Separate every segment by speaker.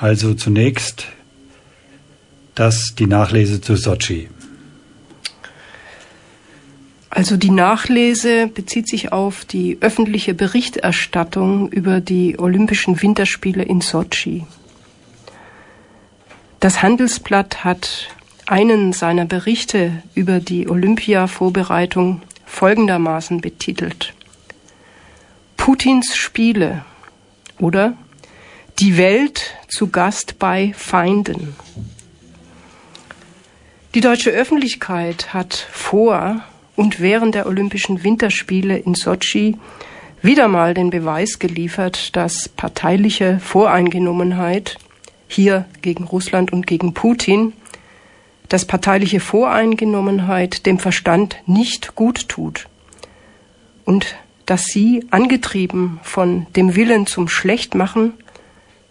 Speaker 1: Also zunächst das, die Nachlese zu Sochi.
Speaker 2: Also die Nachlese bezieht sich auf die öffentliche Berichterstattung über die Olympischen Winterspiele in Sochi. Das Handelsblatt hat einen seiner Berichte über die Olympia-Vorbereitung folgendermaßen betitelt. Putins Spiele oder Die Welt zu Gast bei Feinden. Die deutsche Öffentlichkeit hat vor und während der Olympischen Winterspiele in Sochi wieder mal den Beweis geliefert, dass parteiliche Voreingenommenheit hier gegen Russland und gegen Putin, dass parteiliche Voreingenommenheit dem Verstand nicht gut tut und dass sie, angetrieben von dem Willen zum Schlechtmachen,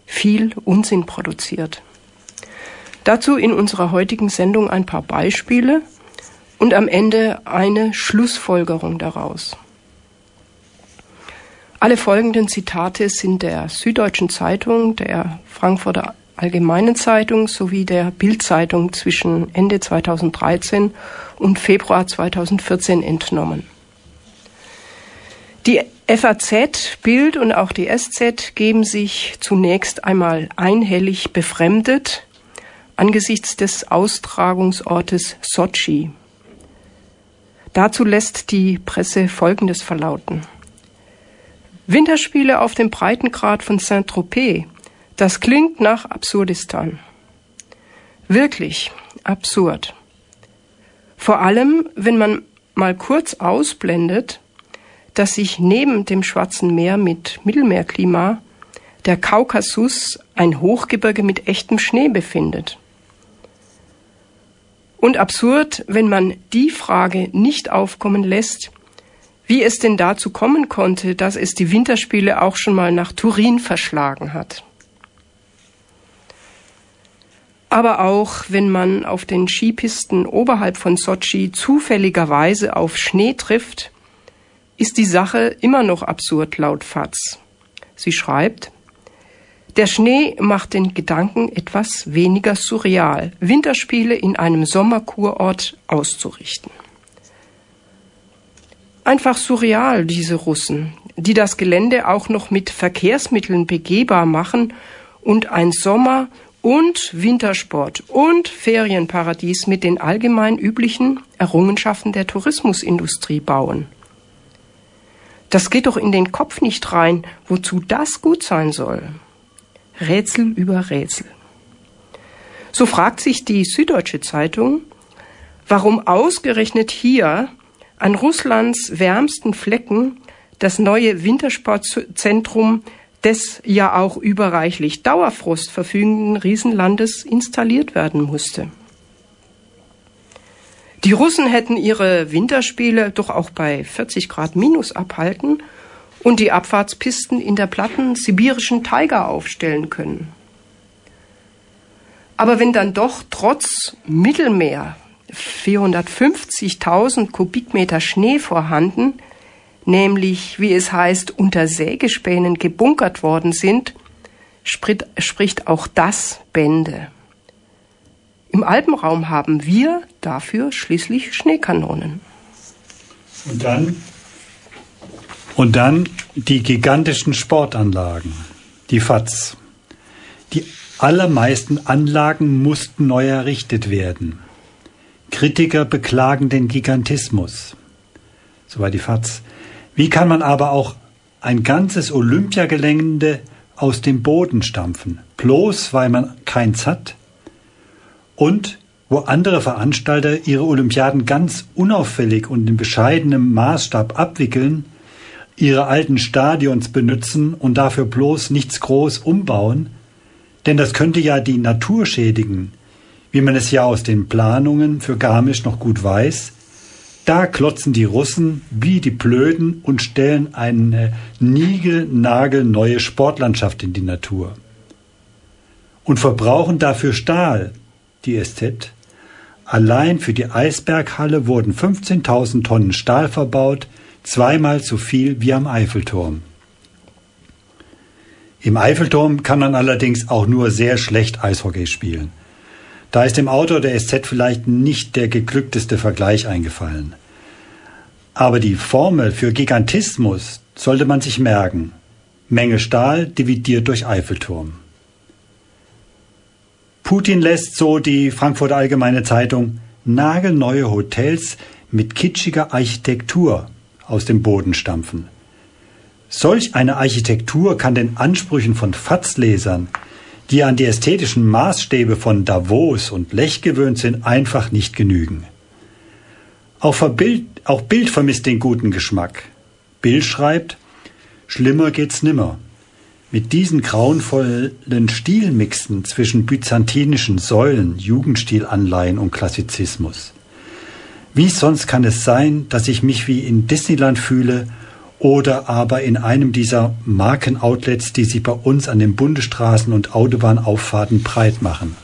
Speaker 2: viel Unsinn produziert. Dazu in unserer heutigen Sendung ein paar Beispiele und am Ende eine Schlussfolgerung daraus. Alle folgenden Zitate sind der Süddeutschen Zeitung, der Frankfurter Allgemeinen Zeitung sowie der Bildzeitung zwischen Ende 2013 und Februar 2014 entnommen. Die FAZ, Bild und auch die SZ geben sich zunächst einmal einhellig befremdet angesichts des Austragungsortes Sochi. Dazu lässt die Presse Folgendes verlauten. Winterspiele auf dem Breitengrad von Saint-Tropez, das klingt nach Absurdistan. Wirklich absurd. Vor allem, wenn man mal kurz ausblendet, dass sich neben dem Schwarzen Meer mit Mittelmeerklima der Kaukasus ein Hochgebirge mit echtem Schnee befindet. Und absurd, wenn man die Frage nicht aufkommen lässt, wie es denn dazu kommen konnte, dass es die Winterspiele auch schon mal nach Turin verschlagen hat. Aber auch wenn man auf den Skipisten oberhalb von Sochi zufälligerweise auf Schnee trifft, ist die Sache immer noch absurd laut Fatz. Sie schreibt, der Schnee macht den Gedanken etwas weniger surreal, Winterspiele in einem Sommerkurort auszurichten. Einfach surreal, diese Russen, die das Gelände auch noch mit Verkehrsmitteln begehbar machen und ein Sommer- und Wintersport und Ferienparadies mit den allgemein üblichen Errungenschaften der Tourismusindustrie bauen. Das geht doch in den Kopf nicht rein, wozu das gut sein soll. Rätsel über Rätsel. So fragt sich die Süddeutsche Zeitung, warum ausgerechnet hier an Russlands wärmsten Flecken das neue Wintersportzentrum des ja auch überreichlich Dauerfrost verfügenden Riesenlandes installiert werden musste. Die Russen hätten ihre Winterspiele doch auch bei 40 Grad minus abhalten und die Abfahrtspisten in der platten sibirischen Taiga aufstellen können. Aber wenn dann doch trotz Mittelmeer 450.000 Kubikmeter Schnee vorhanden, nämlich, wie es heißt, unter Sägespänen gebunkert worden sind, spricht auch das Bände. Im Alpenraum haben wir dafür schließlich Schneekanonen.
Speaker 1: Und dann, und dann die gigantischen Sportanlagen, die FATS. Die allermeisten Anlagen mussten neu errichtet werden. Kritiker beklagen den Gigantismus. Soweit die FATS. Wie kann man aber auch ein ganzes Olympiagelände aus dem Boden stampfen, bloß weil man keins hat? Und wo andere Veranstalter ihre Olympiaden ganz unauffällig und in bescheidenem Maßstab abwickeln, ihre alten Stadions benutzen und dafür bloß nichts groß umbauen, denn das könnte ja die Natur schädigen, wie man es ja aus den Planungen für Garmisch noch gut weiß. Da klotzen die Russen wie die Blöden und stellen eine niegelnagelneue Sportlandschaft in die Natur. Und verbrauchen dafür Stahl, die SZ. Allein für die Eisberghalle wurden 15.000 Tonnen Stahl verbaut, zweimal so viel wie am Eiffelturm. Im Eiffelturm kann man allerdings auch nur sehr schlecht Eishockey spielen. Da ist dem Autor der SZ vielleicht nicht der geglückteste Vergleich eingefallen. Aber die Formel für Gigantismus sollte man sich merken. Menge Stahl dividiert durch Eiffelturm. Putin lässt, so die Frankfurter Allgemeine Zeitung, nagelneue Hotels mit kitschiger Architektur aus dem Boden stampfen. Solch eine Architektur kann den Ansprüchen von Fatzlesern, die an die ästhetischen Maßstäbe von Davos und Lech gewöhnt sind, einfach nicht genügen. Auch Bild, auch Bild vermisst den guten Geschmack. Bild schreibt, schlimmer geht's nimmer. Mit diesen grauenvollen Stilmixen zwischen byzantinischen Säulen, Jugendstilanleihen und Klassizismus. Wie sonst kann es sein, dass ich mich wie in Disneyland fühle oder aber in einem dieser Markenoutlets, die sich bei uns an den Bundesstraßen und Autobahnauffahrten breit machen.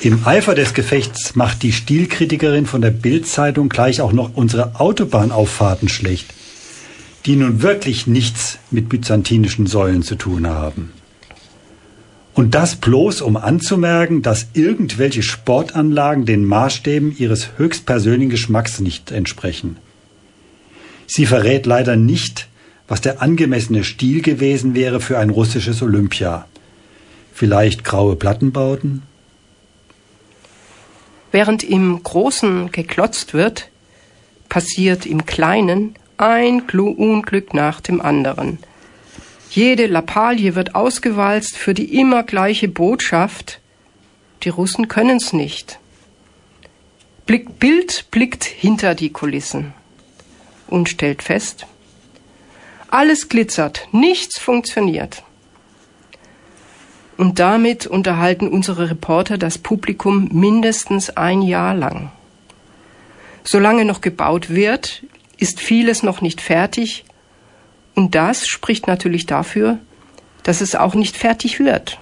Speaker 1: Im Eifer des Gefechts macht die Stilkritikerin von der Bildzeitung gleich auch noch unsere Autobahnauffahrten schlecht, die nun wirklich nichts mit byzantinischen Säulen zu tun haben. Und das bloß, um anzumerken, dass irgendwelche Sportanlagen den Maßstäben ihres höchstpersönlichen Geschmacks nicht entsprechen. Sie verrät leider nicht, was der angemessene Stil gewesen wäre für ein russisches Olympia. Vielleicht graue Plattenbauten?
Speaker 2: Während im Großen geklotzt wird, passiert im Kleinen ein Unglück nach dem anderen. Jede Lappalie wird ausgewalzt für die immer gleiche Botschaft. Die Russen können's nicht. Blick, Bild blickt hinter die Kulissen und stellt fest, alles glitzert, nichts funktioniert. Und damit unterhalten unsere Reporter das Publikum mindestens ein Jahr lang. Solange noch gebaut wird, ist vieles noch nicht fertig und das spricht natürlich dafür, dass es auch nicht fertig wird.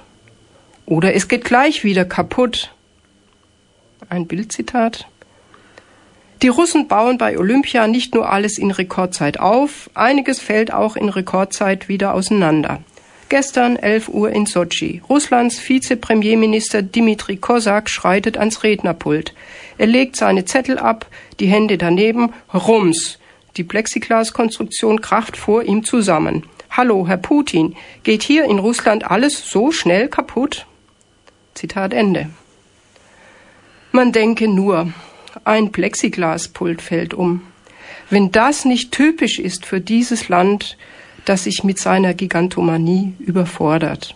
Speaker 2: Oder es geht gleich wieder kaputt. Ein Bildzitat. Die Russen bauen bei Olympia nicht nur alles in Rekordzeit auf, einiges fällt auch in Rekordzeit wieder auseinander. Gestern 11 Uhr in Sochi. Russlands Vizepremierminister Dmitri Kosak schreitet ans Rednerpult. Er legt seine Zettel ab, die Hände daneben, rums. Die Plexiglaskonstruktion kracht vor ihm zusammen. Hallo, Herr Putin, geht hier in Russland alles so schnell kaputt? Zitat Ende. Man denke nur, ein Plexiglaspult fällt um. Wenn das nicht typisch ist für dieses Land, das sich mit seiner Gigantomanie überfordert.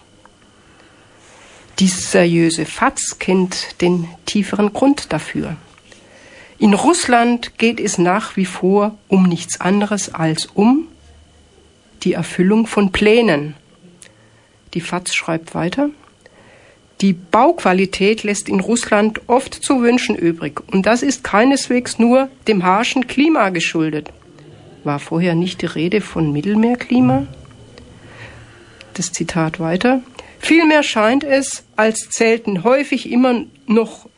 Speaker 2: Die seriöse FATS kennt den tieferen Grund dafür. In Russland geht es nach wie vor um nichts anderes als um die Erfüllung von Plänen. Die FAZ schreibt weiter. Die Bauqualität lässt in Russland oft zu wünschen übrig. Und das ist keineswegs nur dem harschen Klima geschuldet. War vorher nicht die Rede von Mittelmeerklima? Das Zitat weiter. Vielmehr scheint es, als zählten häufig immer noch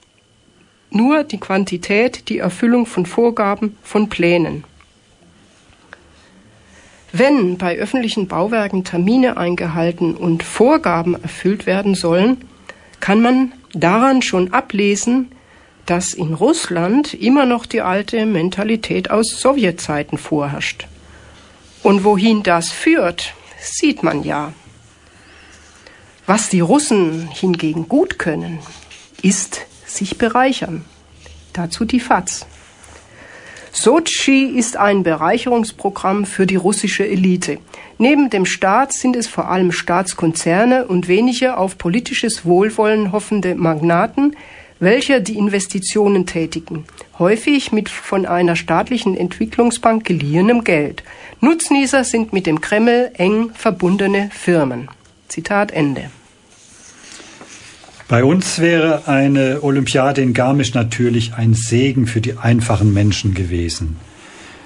Speaker 2: nur die Quantität, die Erfüllung von Vorgaben, von Plänen. Wenn bei öffentlichen Bauwerken Termine eingehalten und Vorgaben erfüllt werden sollen, kann man daran schon ablesen, dass in Russland immer noch die alte Mentalität aus Sowjetzeiten vorherrscht. Und wohin das führt, sieht man ja. Was die Russen hingegen gut können, ist sich bereichern. Dazu die FAZ. Sochi ist ein Bereicherungsprogramm für die russische Elite. Neben dem Staat sind es vor allem Staatskonzerne und wenige auf politisches Wohlwollen hoffende Magnaten, welche die Investitionen tätigen, häufig mit von einer staatlichen Entwicklungsbank geliehenem Geld. Nutznießer sind mit dem Kreml eng verbundene Firmen. Zitat Ende.
Speaker 1: Bei uns wäre eine Olympiade in Garmisch natürlich ein Segen für die einfachen Menschen gewesen.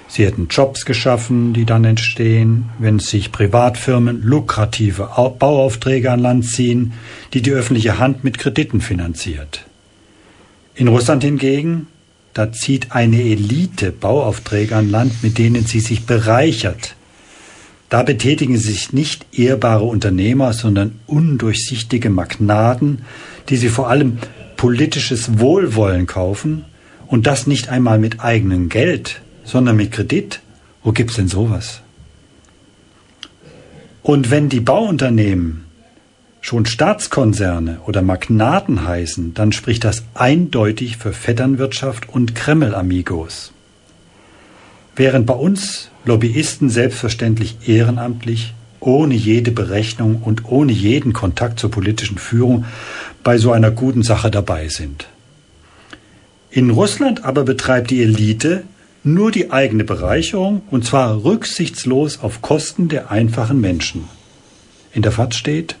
Speaker 1: Sie hätten Jobs geschaffen, die dann entstehen, wenn sich Privatfirmen lukrative Bauaufträge an Land ziehen, die die öffentliche Hand mit Krediten finanziert. In Russland hingegen, da zieht eine Elite Bauaufträge an Land, mit denen sie sich bereichert. Da betätigen sich nicht ehrbare Unternehmer, sondern undurchsichtige Magnaten, die sie vor allem politisches Wohlwollen kaufen und das nicht einmal mit eigenem Geld, sondern mit Kredit. Wo gibt's denn sowas? Und wenn die Bauunternehmen schon Staatskonzerne oder Magnaten heißen, dann spricht das eindeutig für Vetternwirtschaft und Kreml-Amigos. Während bei uns Lobbyisten selbstverständlich ehrenamtlich, ohne jede Berechnung und ohne jeden Kontakt zur politischen Führung bei so einer guten Sache dabei sind. In Russland aber betreibt die Elite nur die eigene Bereicherung und zwar rücksichtslos auf Kosten der einfachen Menschen. In der FAZ steht,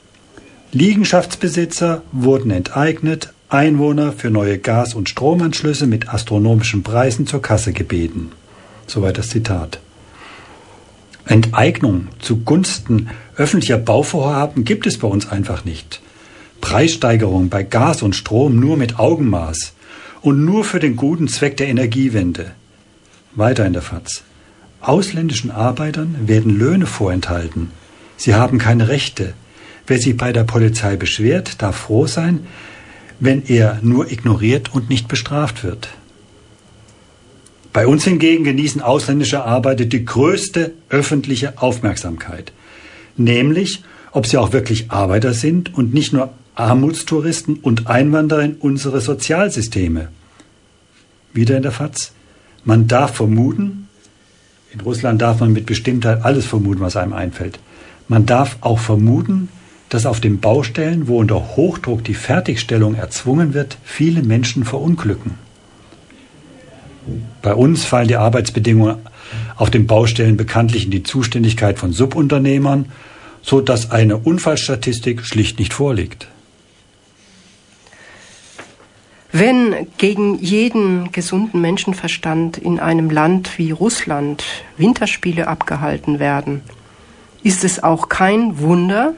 Speaker 1: Liegenschaftsbesitzer wurden enteignet, Einwohner für neue Gas- und Stromanschlüsse mit astronomischen Preisen zur Kasse gebeten. Soweit das Zitat. Enteignung zugunsten öffentlicher Bauvorhaben gibt es bei uns einfach nicht. Preissteigerung bei Gas und Strom nur mit Augenmaß und nur für den guten Zweck der Energiewende. Weiter in der FAZ. Ausländischen Arbeitern werden Löhne vorenthalten. Sie haben keine Rechte. Wer sich bei der Polizei beschwert, darf froh sein, wenn er nur ignoriert und nicht bestraft wird. Bei uns hingegen genießen ausländische Arbeiter die größte öffentliche Aufmerksamkeit. Nämlich, ob sie auch wirklich Arbeiter sind und nicht nur Armutstouristen und Einwanderer in unsere Sozialsysteme. Wieder in der FAZ. Man darf vermuten, in Russland darf man mit Bestimmtheit alles vermuten, was einem einfällt. Man darf auch vermuten, dass auf den Baustellen, wo unter Hochdruck die Fertigstellung erzwungen wird, viele Menschen verunglücken. Bei uns fallen die Arbeitsbedingungen auf den Baustellen bekanntlich in die Zuständigkeit von Subunternehmern, so dass eine Unfallstatistik schlicht nicht vorliegt.
Speaker 2: Wenn gegen jeden gesunden Menschenverstand in einem Land wie Russland Winterspiele abgehalten werden, ist es auch kein Wunder,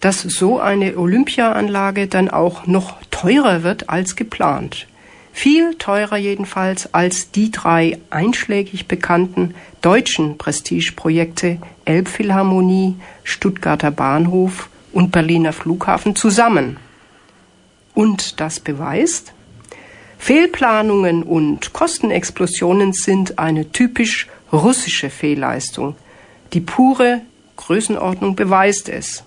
Speaker 2: dass so eine Olympiaanlage dann auch noch teurer wird als geplant. Viel teurer jedenfalls als die drei einschlägig bekannten deutschen Prestigeprojekte Elbphilharmonie, Stuttgarter Bahnhof und Berliner Flughafen zusammen. Und das beweist, Fehlplanungen und Kostenexplosionen sind eine typisch russische Fehlleistung. Die pure Größenordnung beweist es.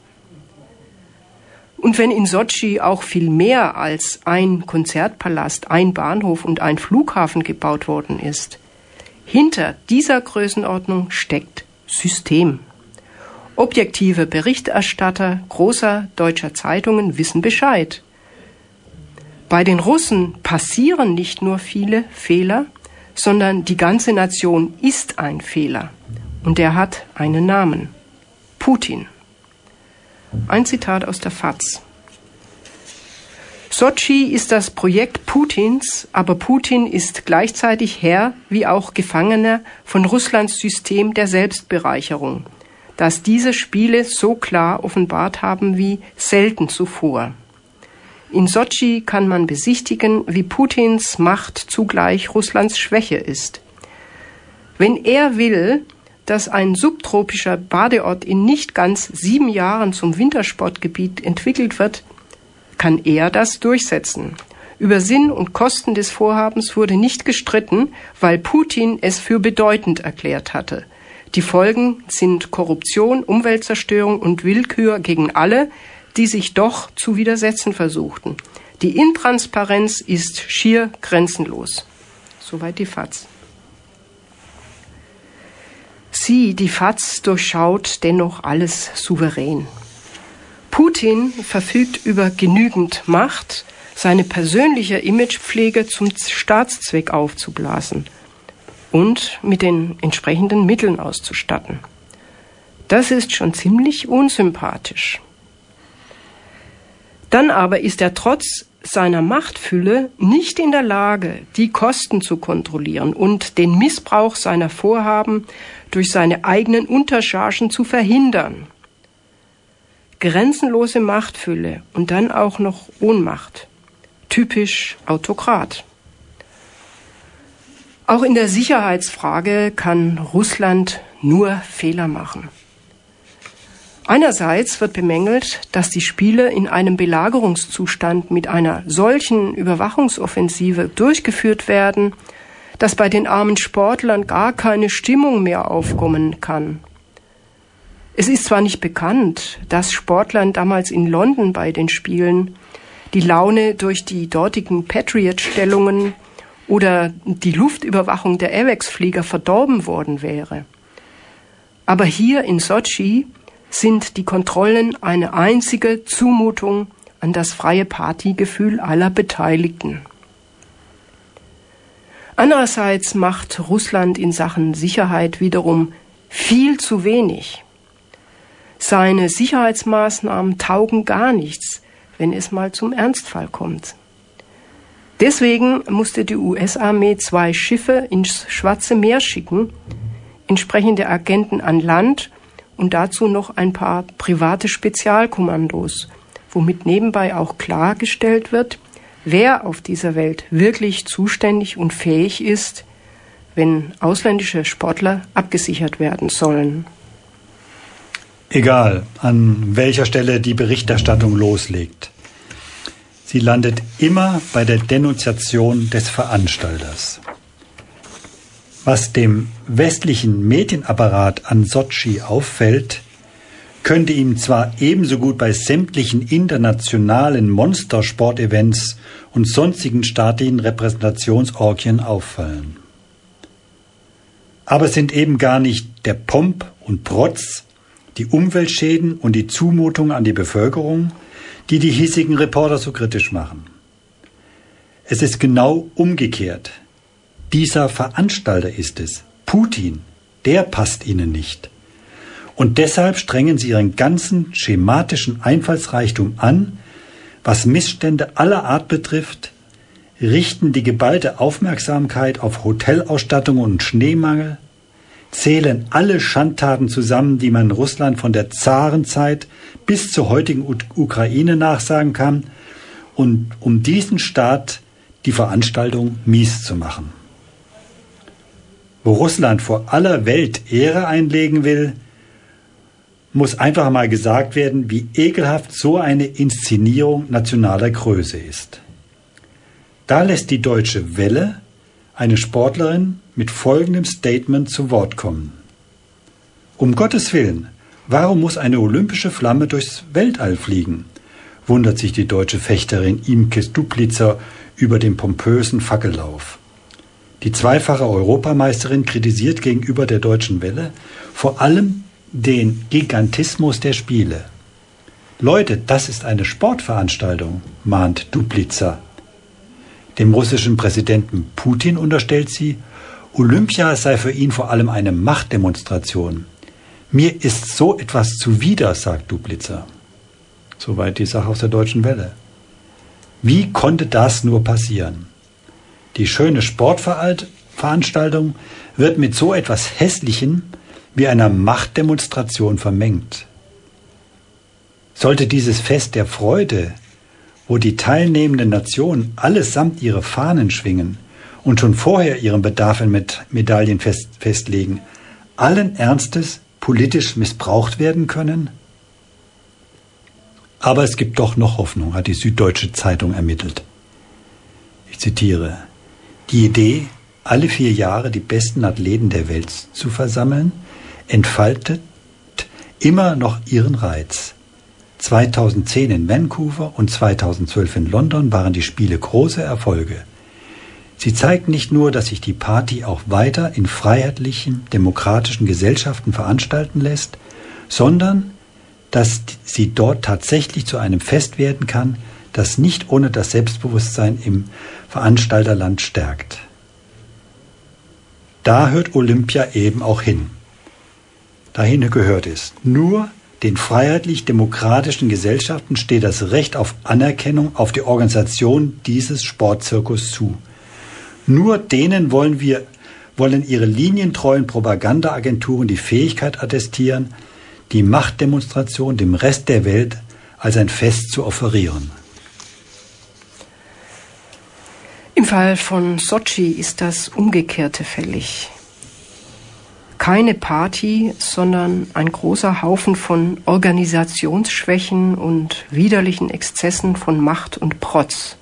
Speaker 2: Und wenn in Sotschi auch viel mehr als ein Konzertpalast, ein Bahnhof und ein Flughafen gebaut worden ist, hinter dieser Größenordnung steckt System. Objektive Berichterstatter großer deutscher Zeitungen wissen Bescheid. Bei den Russen passieren nicht nur viele Fehler, sondern die ganze Nation ist ein Fehler. Und er hat einen Namen. Putin. Ein Zitat aus der FAZ. Sochi ist das Projekt Putins, aber Putin ist gleichzeitig Herr wie auch Gefangener von Russlands System der Selbstbereicherung, das diese Spiele so klar offenbart haben wie selten zuvor. In Sochi kann man besichtigen, wie Putins Macht zugleich Russlands Schwäche ist. Wenn er will, dass ein subtropischer Badeort in nicht ganz sieben Jahren zum Wintersportgebiet entwickelt wird, kann er das durchsetzen. Über Sinn und Kosten des Vorhabens wurde nicht gestritten, weil Putin es für bedeutend erklärt hatte. Die Folgen sind Korruption, Umweltzerstörung und Willkür gegen alle, die sich doch zu widersetzen versuchten. Die Intransparenz ist schier grenzenlos. Soweit die FAZ. Sie, die FAZ, durchschaut dennoch alles souverän. Putin verfügt über genügend Macht, seine persönliche Imagepflege zum Staatszweck aufzublasen und mit den entsprechenden Mitteln auszustatten. Das ist schon ziemlich unsympathisch. Dann aber ist er trotz seiner Machtfülle nicht in der Lage, die Kosten zu kontrollieren und den Missbrauch seiner Vorhaben durch seine eigenen Unterchargen zu verhindern. Grenzenlose Machtfülle und dann auch noch Ohnmacht. Typisch Autokrat. Auch in der Sicherheitsfrage kann Russland nur Fehler machen. Einerseits wird bemängelt, dass die Spiele in einem Belagerungszustand mit einer solchen Überwachungsoffensive durchgeführt werden, dass bei den armen Sportlern gar keine Stimmung mehr aufkommen kann. Es ist zwar nicht bekannt, dass Sportlern damals in London bei den Spielen die Laune durch die dortigen Patriot-Stellungen oder die Luftüberwachung der AVEX-Flieger verdorben worden wäre. Aber hier in Sochi sind die Kontrollen eine einzige Zumutung an das freie Partygefühl aller Beteiligten. Andererseits macht Russland in Sachen Sicherheit wiederum viel zu wenig. Seine Sicherheitsmaßnahmen taugen gar nichts, wenn es mal zum Ernstfall kommt. Deswegen musste die US-Armee zwei Schiffe ins Schwarze Meer schicken, entsprechende Agenten an Land und dazu noch ein paar private Spezialkommandos, womit nebenbei auch klargestellt wird, wer auf dieser Welt wirklich zuständig und fähig ist, wenn ausländische Sportler abgesichert werden sollen.
Speaker 1: Egal, an welcher Stelle die Berichterstattung loslegt. Sie landet immer bei der Denunziation des Veranstalters. Was dem westlichen Medienapparat an Sochi auffällt, könnte ihm zwar ebenso gut bei sämtlichen internationalen Monstersportevents und sonstigen staatlichen Repräsentationsorgien auffallen. Aber es sind eben gar nicht der Pomp und Protz, die Umweltschäden und die Zumutung an die Bevölkerung, die die hiesigen Reporter so kritisch machen. Es ist genau umgekehrt. Dieser Veranstalter ist es, Putin, der passt ihnen nicht. Und deshalb strengen sie ihren ganzen schematischen Einfallsreichtum an, was Missstände aller Art betrifft, richten die geballte Aufmerksamkeit auf Hotelausstattung und Schneemangel, zählen alle Schandtaten zusammen, die man Russland von der Zarenzeit bis zur heutigen Ukraine nachsagen kann, und um diesen Staat die Veranstaltung mies zu machen. Wo Russland vor aller Welt Ehre einlegen will, muss einfach mal gesagt werden, wie ekelhaft so eine Inszenierung nationaler Größe ist. Da lässt die deutsche Welle eine Sportlerin mit folgendem Statement zu Wort kommen. Um Gottes Willen, warum muss eine olympische Flamme durchs Weltall fliegen? wundert sich die deutsche Fechterin Imke Duplitzer über den pompösen Fackellauf. Die zweifache Europameisterin kritisiert gegenüber der deutschen Welle vor allem den Gigantismus der Spiele. Leute, das ist eine Sportveranstaltung, mahnt Duplitzer. Dem russischen Präsidenten Putin unterstellt sie, Olympia sei für ihn vor allem eine Machtdemonstration. Mir ist so etwas zuwider, sagt Duplitzer. Soweit die Sache aus der deutschen Welle. Wie konnte das nur passieren? Die schöne Sportveranstaltung wird mit so etwas Hässlichem wie einer Machtdemonstration vermengt. Sollte dieses Fest der Freude, wo die teilnehmenden Nationen allesamt ihre Fahnen schwingen und schon vorher ihren Bedarf an Medaillen fest, festlegen, allen Ernstes politisch missbraucht werden können? Aber es gibt doch noch Hoffnung, hat die Süddeutsche Zeitung ermittelt. Ich zitiere, die Idee, alle vier Jahre die besten Athleten der Welt zu versammeln, entfaltet immer noch ihren Reiz. 2010 in Vancouver und 2012 in London waren die Spiele große Erfolge. Sie zeigt nicht nur, dass sich die Party auch weiter in freiheitlichen, demokratischen Gesellschaften veranstalten lässt, sondern dass sie dort tatsächlich zu einem Fest werden kann, das nicht ohne das Selbstbewusstsein im Veranstalterland stärkt. Da hört Olympia eben auch hin dahin gehört es. Nur den freiheitlich-demokratischen Gesellschaften steht das Recht auf Anerkennung auf die Organisation dieses Sportzirkus zu. Nur denen wollen wir wollen ihre linientreuen Propagandaagenturen die Fähigkeit attestieren, die Machtdemonstration dem Rest der Welt als ein Fest zu offerieren.
Speaker 2: Im Fall von Sochi ist das Umgekehrte fällig. keine Party, sondern ein großer Haufen von Organisationsschwächen und widerlichen Exzessen von Macht und Protz.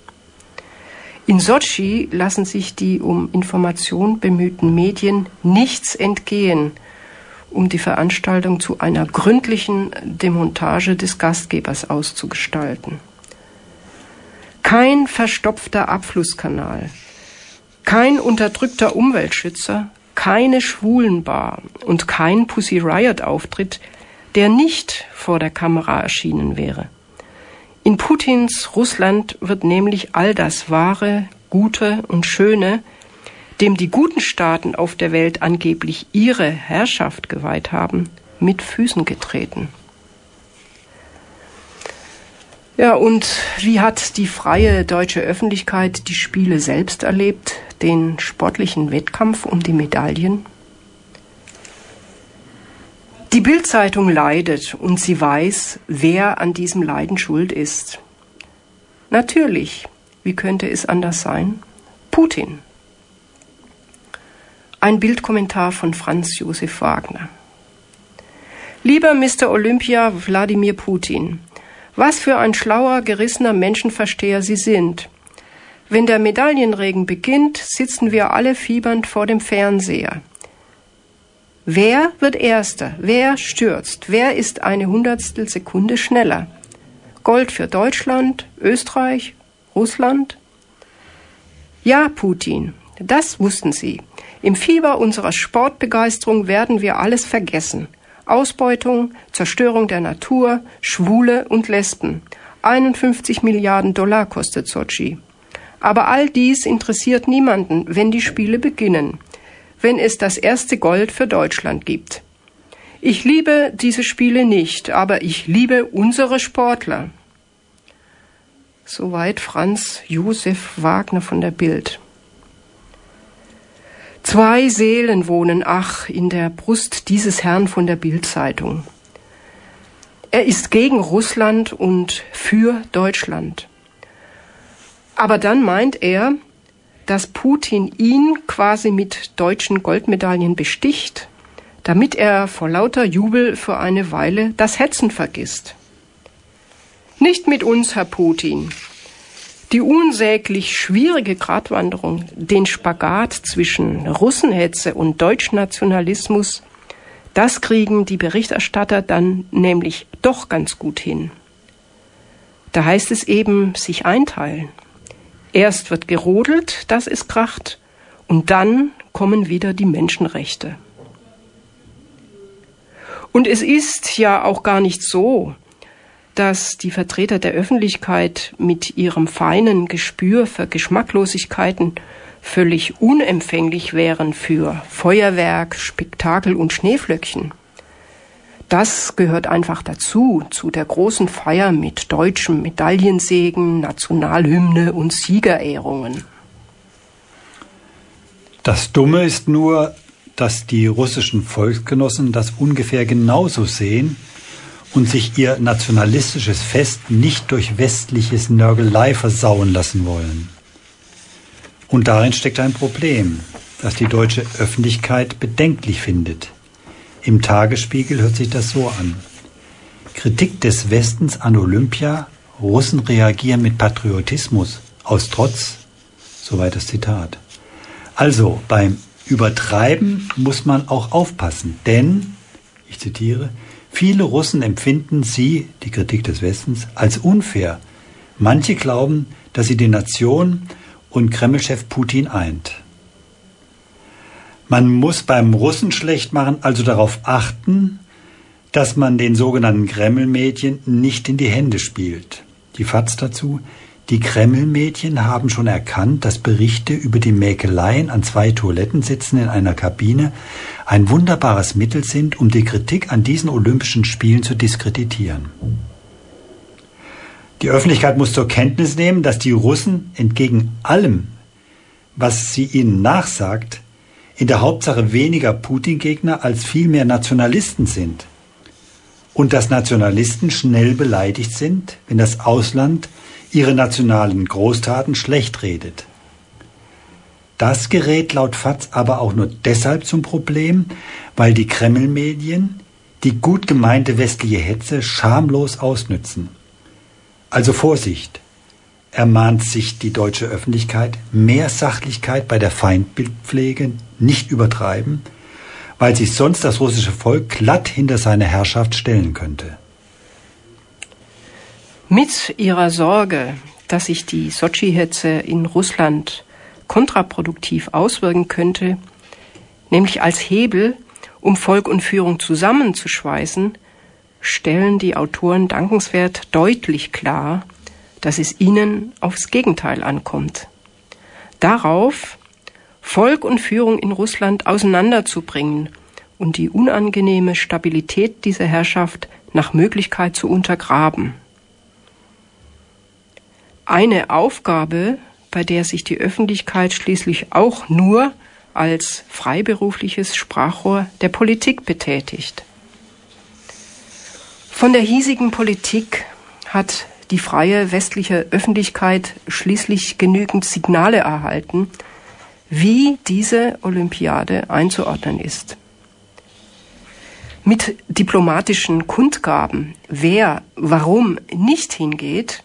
Speaker 2: In Sochi lassen sich die um Information bemühten Medien nichts entgehen, um die Veranstaltung zu einer gründlichen Demontage des Gastgebers auszugestalten. Kein verstopfter Abflusskanal, kein unterdrückter Umweltschützer, keine Schwulenbar und kein Pussy Riot Auftritt, der nicht vor der Kamera erschienen wäre. In Putins Russland wird nämlich all das Wahre, Gute und Schöne, dem die guten Staaten auf der Welt angeblich ihre Herrschaft geweiht haben, mit Füßen getreten. Ja, und wie hat die freie deutsche Öffentlichkeit die Spiele selbst erlebt, den sportlichen Wettkampf um die Medaillen? Die Bildzeitung leidet und sie weiß, wer an diesem Leiden schuld ist. Natürlich, wie könnte es anders sein? Putin. Ein Bildkommentar von Franz Josef Wagner. Lieber Mr. Olympia Wladimir Putin, was für ein schlauer, gerissener Menschenversteher Sie sind. Wenn der Medaillenregen beginnt, sitzen wir alle fiebernd vor dem Fernseher. Wer wird Erster? Wer stürzt? Wer ist eine Hundertstel Sekunde schneller? Gold für Deutschland, Österreich, Russland? Ja, Putin, das wussten Sie. Im Fieber unserer Sportbegeisterung werden wir alles vergessen. Ausbeutung, Zerstörung der Natur, Schwule und Lesben. 51 Milliarden Dollar kostet Sochi. Aber all dies interessiert niemanden, wenn die Spiele beginnen, wenn es das erste Gold für Deutschland gibt. Ich liebe diese Spiele nicht, aber ich liebe unsere Sportler. Soweit Franz Josef Wagner von der Bild. Zwei Seelen wohnen, ach, in der Brust dieses Herrn von der Bildzeitung. Er ist gegen Russland und für Deutschland. Aber dann meint er, dass Putin ihn quasi mit deutschen Goldmedaillen besticht, damit er vor lauter Jubel für eine Weile das Hetzen vergisst. Nicht mit uns, Herr Putin. Die unsäglich schwierige Gratwanderung, den Spagat zwischen Russenhetze und Deutschnationalismus, das kriegen die Berichterstatter dann nämlich doch ganz gut hin. Da heißt es eben sich einteilen. Erst wird gerodelt, dass es kracht, und dann kommen wieder die Menschenrechte. Und es ist ja auch gar nicht so, dass die Vertreter der Öffentlichkeit mit ihrem feinen Gespür für Geschmacklosigkeiten völlig unempfänglich wären für Feuerwerk, Spektakel und Schneeflöckchen. Das gehört einfach dazu, zu der großen Feier mit deutschem Medaillensegen, Nationalhymne und Siegerehrungen.
Speaker 1: Das Dumme ist nur, dass die russischen Volksgenossen das ungefähr genauso sehen und sich ihr nationalistisches Fest nicht durch westliches Nörgelei versauen lassen wollen. Und darin steckt ein Problem, das die deutsche Öffentlichkeit bedenklich findet. Im Tagesspiegel hört sich das so an. Kritik des Westens an Olympia, Russen reagieren mit Patriotismus, aus Trotz, soweit das Zitat. Also beim Übertreiben muss man auch aufpassen, denn, ich zitiere, Viele Russen empfinden sie, die Kritik des Westens, als unfair. Manche glauben, dass sie die Nation und Kremlchef Putin eint. Man muss beim Russen schlecht machen also darauf achten, dass man den sogenannten Kreml-Medien nicht in die Hände spielt. Die FAZ dazu, die Kreml-Medien haben schon erkannt, dass Berichte über die Mäkeleien an zwei Toilettensitzen in einer Kabine ein wunderbares Mittel sind, um die Kritik an diesen Olympischen Spielen zu diskreditieren. Die Öffentlichkeit muss zur Kenntnis nehmen, dass die Russen entgegen allem, was sie ihnen nachsagt, in der Hauptsache weniger Putin-Gegner als vielmehr Nationalisten sind. Und dass Nationalisten schnell beleidigt sind, wenn das Ausland ihre nationalen Großtaten schlecht redet. Das gerät laut FATS aber auch nur deshalb zum Problem, weil die Kreml-Medien die gut gemeinte westliche Hetze schamlos ausnützen. Also Vorsicht! ermahnt sich die deutsche Öffentlichkeit, mehr Sachlichkeit bei der Feindbildpflege, nicht übertreiben, weil sich sonst das russische Volk glatt hinter seine Herrschaft stellen könnte.
Speaker 2: Mit ihrer Sorge, dass sich die Sochi-Hetze in Russland kontraproduktiv auswirken könnte, nämlich als Hebel, um Volk und Führung zusammenzuschweißen, stellen die Autoren dankenswert deutlich klar, dass es ihnen aufs Gegenteil ankommt. Darauf, Volk und Führung in Russland auseinanderzubringen und die unangenehme Stabilität dieser Herrschaft nach Möglichkeit zu untergraben. Eine Aufgabe, bei der sich die Öffentlichkeit schließlich auch nur als freiberufliches Sprachrohr der Politik betätigt. Von der hiesigen Politik hat die freie westliche Öffentlichkeit schließlich genügend Signale erhalten, wie diese Olympiade einzuordnen ist. Mit diplomatischen Kundgaben, wer warum nicht hingeht,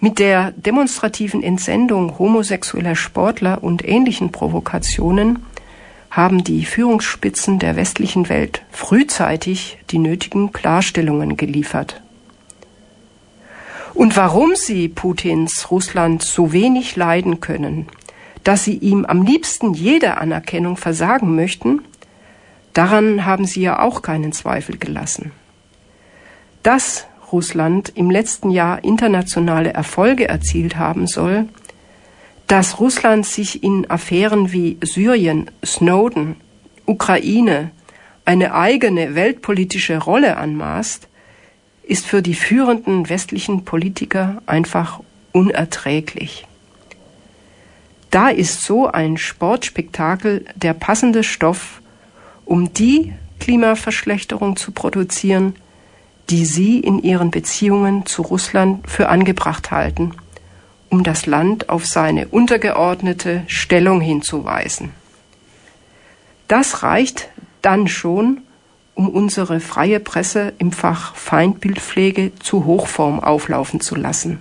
Speaker 2: mit der demonstrativen Entsendung homosexueller Sportler und ähnlichen Provokationen haben die Führungsspitzen der westlichen Welt frühzeitig die nötigen Klarstellungen geliefert. Und warum sie Putins Russland so wenig leiden können, dass sie ihm am liebsten jede Anerkennung versagen möchten, daran haben sie ja auch keinen Zweifel gelassen. Dass Russland im letzten Jahr internationale Erfolge erzielt haben soll, dass Russland sich in Affären wie Syrien, Snowden, Ukraine eine eigene weltpolitische Rolle anmaßt, ist für die führenden westlichen Politiker einfach unerträglich. Da ist so ein Sportspektakel der passende Stoff, um die Klimaverschlechterung zu produzieren, die sie in ihren Beziehungen zu Russland für angebracht halten, um das Land auf seine untergeordnete Stellung hinzuweisen. Das reicht dann schon, um unsere freie Presse im Fach Feindbildpflege zu Hochform auflaufen zu lassen.